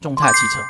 众泰汽车。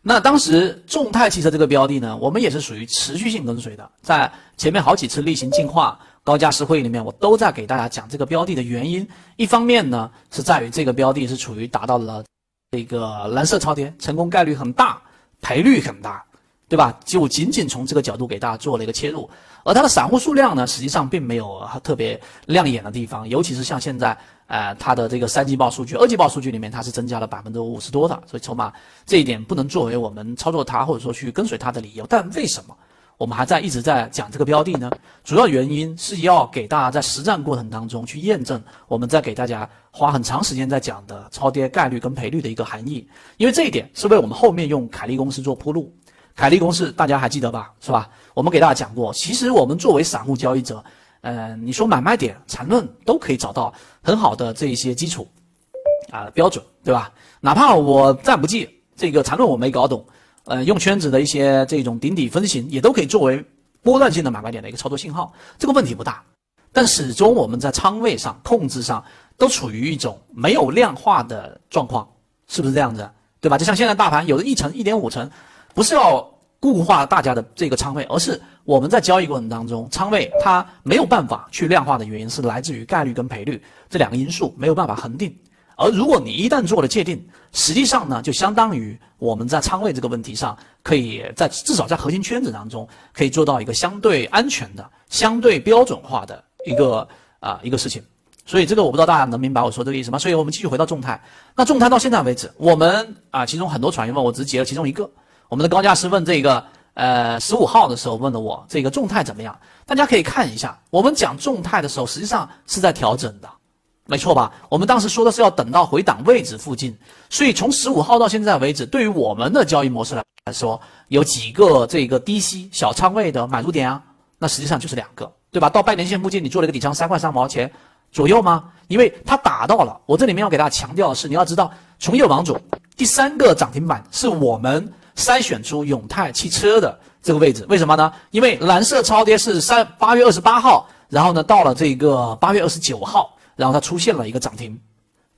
那当时众泰汽车这个标的呢，我们也是属于持续性跟随的，在前面好几次例行进化高价值会议里面，我都在给大家讲这个标的的原因。一方面呢，是在于这个标的是处于达到了这个蓝色超跌，成功概率很大，赔率很大。对吧？就仅仅从这个角度给大家做了一个切入，而它的散户数量呢，实际上并没有特别亮眼的地方，尤其是像现在，呃，它的这个三季报数据、二季报数据里面，它是增加了百分之五十多的，所以筹码这一点不能作为我们操作它或者说去跟随它的理由。但为什么我们还在一直在讲这个标的呢？主要原因是要给大家在实战过程当中去验证我们在给大家花很长时间在讲的超跌概率跟赔率的一个含义，因为这一点是为我们后面用凯利公司做铺路。凯利公式大家还记得吧？是吧？我们给大家讲过，其实我们作为散户交易者，呃，你说买卖点、缠论都可以找到很好的这一些基础啊标准，对吧？哪怕我再不济这个缠论我没搞懂，呃，用圈子的一些这种顶底分型也都可以作为波段性的买卖点的一个操作信号，这个问题不大。但始终我们在仓位上控制上都处于一种没有量化的状况，是不是这样子？对吧？就像现在大盘有的一层、一点五成。不是要固化大家的这个仓位，而是我们在交易过程当中，仓位它没有办法去量化的原因是来自于概率跟赔率这两个因素没有办法恒定。而如果你一旦做了界定，实际上呢，就相当于我们在仓位这个问题上，可以在至少在核心圈子当中，可以做到一个相对安全的、相对标准化的一个啊一个事情。所以这个我不知道大家能明白我说这个意思吗？所以我们继续回到众泰。那众泰到现在为止，我们啊其中很多传员问我，只截了其中一个。我们的高价师问这个，呃，十五号的时候问的我这个众泰怎么样？大家可以看一下，我们讲众泰的时候，实际上是在调整的，没错吧？我们当时说的是要等到回档位置附近，所以从十五号到现在为止，对于我们的交易模式来说，有几个这个低吸小仓位的买入点啊？那实际上就是两个，对吧？到半年线附近，你做了一个底仓三块三毛钱左右吗？因为它打到了，我这里面要给大家强调的是，你要知道，从右往左，第三个涨停板是我们。筛选出永泰汽车的这个位置，为什么呢？因为蓝色超跌是三八月二十八号，然后呢到了这个八月二十九号，然后它出现了一个涨停，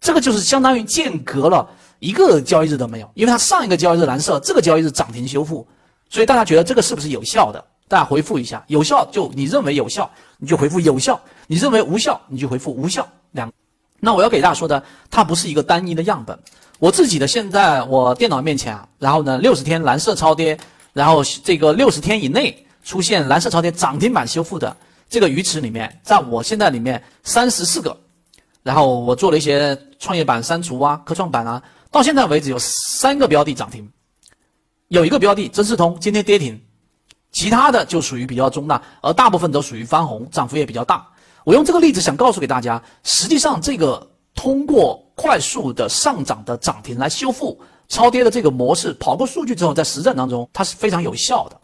这个就是相当于间隔了一个交易日都没有，因为它上一个交易日蓝色，这个交易日涨停修复，所以大家觉得这个是不是有效的？大家回复一下，有效就你认为有效，你就回复有效；你认为无效，你就回复无效。两，那我要给大家说的，它不是一个单一的样本。我自己的现在我电脑面前啊，然后呢六十天蓝色超跌，然后这个六十天以内出现蓝色超跌涨停板修复的这个鱼池里面，在我现在里面三十四个，然后我做了一些创业板删除啊、科创板啊，到现在为止有三个标的涨停，有一个标的真视通今天跌停，其他的就属于比较中大，而大部分都属于翻红，涨幅也比较大。我用这个例子想告诉给大家，实际上这个。通过快速的上涨的涨停来修复超跌的这个模式，跑过数据之后，在实战当中它是非常有效的，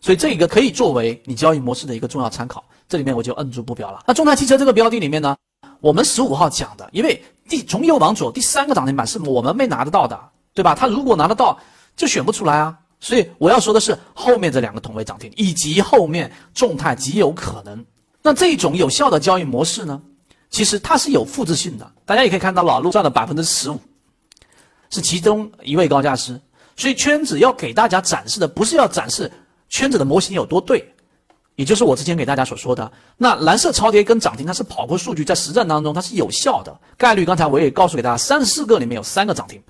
所以这个可以作为你交易模式的一个重要参考。这里面我就摁住不表了。那众泰汽车这个标的里面呢，我们十五号讲的，因为第从右往左第三个涨停板是我们没拿得到的，对吧？他如果拿得到，就选不出来啊。所以我要说的是后面这两个同位涨停，以及后面众泰极有可能。那这种有效的交易模式呢？其实它是有复制性的，大家也可以看到老陆赚了百分之十五，是其中一位高价师。所以圈子要给大家展示的，不是要展示圈子的模型有多对，也就是我之前给大家所说的，那蓝色超跌跟涨停，它是跑过数据，在实战当中它是有效的概率。刚才我也告诉给大家，三四个里面有三个涨停，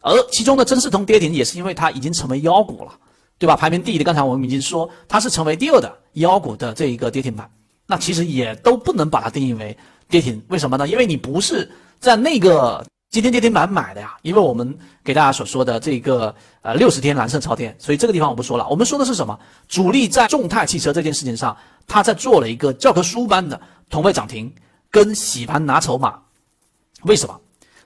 而其中的真视通跌停也是因为它已经成为妖股了，对吧？排名第一的，刚才我们已经说它是成为第二的妖股的这一个跌停板，那其实也都不能把它定义为。跌停为什么呢？因为你不是在那个今天跌停板买的呀。因为我们给大家所说的这个呃六十天蓝色超跌，所以这个地方我不说了。我们说的是什么？主力在众泰汽车这件事情上，他在做了一个教科书般的同位涨停跟洗盘拿筹码。为什么？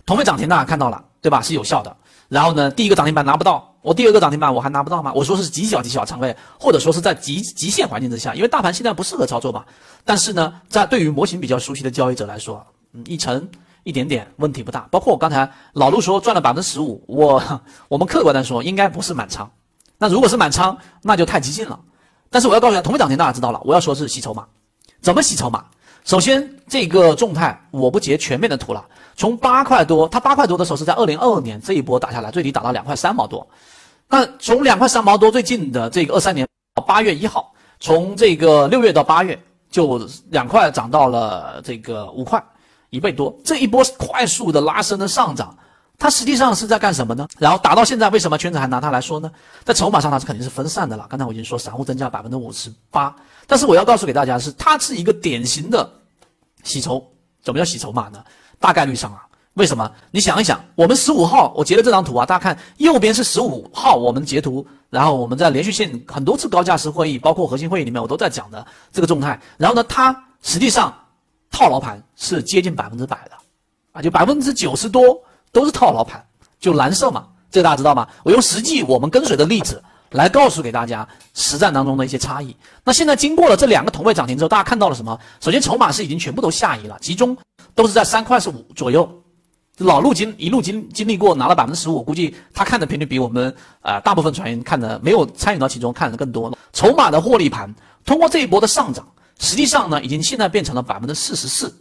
同位涨停大家看到了对吧？是有效的。然后呢，第一个涨停板拿不到，我第二个涨停板我还拿不到吗？我说是极小极小仓位，或者说是在极极限环境之下，因为大盘现在不适合操作嘛。但是呢，在对于模型比较熟悉的交易者来说，嗯，一成一点点问题不大。包括我刚才老陆说赚了百分之十五，我我们客观的说应该不是满仓。那如果是满仓，那就太激进了。但是我要告诉大家，同位涨停大家知道了，我要说是洗筹码，怎么洗筹码？首先这个众泰我不截全面的图了，从八块多，它八块多的时候是在二零二二年这一波打下来，最低打到两块三毛多。那从两块三毛多最近的这个二三年八月一号，从这个六月到八月就两块涨到了这个五块，一倍多。这一波快速的拉升的上涨。它实际上是在干什么呢？然后打到现在，为什么圈子还拿它来说呢？在筹码上，它是肯定是分散的了。刚才我已经说，散户增加百分之五十八，但是我要告诉给大家是，它是一个典型的洗筹。怎么叫洗筹码呢？大概率上啊，为什么？你想一想，我们十五号我截的这张图啊，大家看右边是十五号我们截图，然后我们在连续性很多次高价值会议，包括核心会议里面，我都在讲的这个状态。然后呢，它实际上套牢盘是接近百分之百的啊，就百分之九十多。都是套牢盘，就蓝色嘛，这个大家知道吗？我用实际我们跟随的例子来告诉给大家实战当中的一些差异。那现在经过了这两个同位涨停之后，大家看到了什么？首先筹码是已经全部都下移了，集中都是在三块十五左右。老陆经一路经经历过拿了百分之十五，估计他看的频率比我们啊大部分船员看的没有参与到其中看的更多。筹码的获利盘通过这一波的上涨，实际上呢已经现在变成了百分之四十四。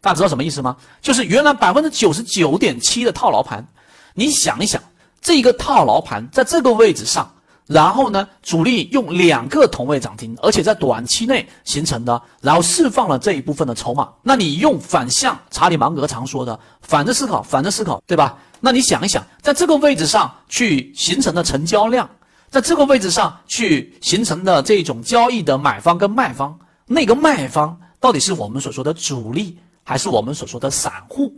大家知道什么意思吗？就是原来百分之九十九点七的套牢盘，你想一想，这一个套牢盘在这个位置上，然后呢，主力用两个同位涨停，而且在短期内形成的，然后释放了这一部分的筹码。那你用反向查理芒格常说的反着思考，反着思考，对吧？那你想一想，在这个位置上去形成的成交量，在这个位置上去形成的这种交易的买方跟卖方，那个卖方到底是我们所说的主力？还是我们所说的散户，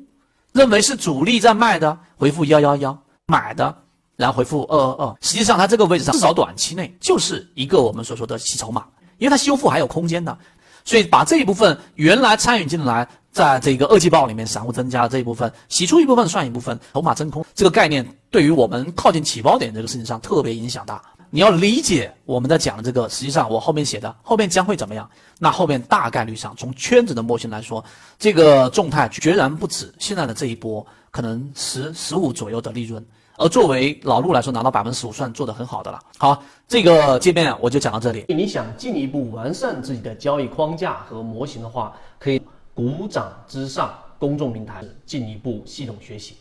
认为是主力在卖的，回复幺幺幺买的，然后回复二二二。实际上，它这个位置上，至少短期内就是一个我们所说的洗筹码，因为它修复还有空间的。所以把这一部分原来参与进来，在这个二季报里面，散户增加的这一部分，洗出一部分算一部分，筹码真空这个概念，对于我们靠近起爆点这个事情上特别影响大。你要理解我们在讲的这个，实际上我后面写的后面将会怎么样？那后面大概率上，从圈子的模型来说，这个众泰决然不止现在的这一波，可能十十五左右的利润。而作为老陆来说，拿到百分之十五算做得很好的了。好，这个界面我就讲到这里。你想进一步完善自己的交易框架和模型的话，可以鼓掌之上公众平台进一步系统学习。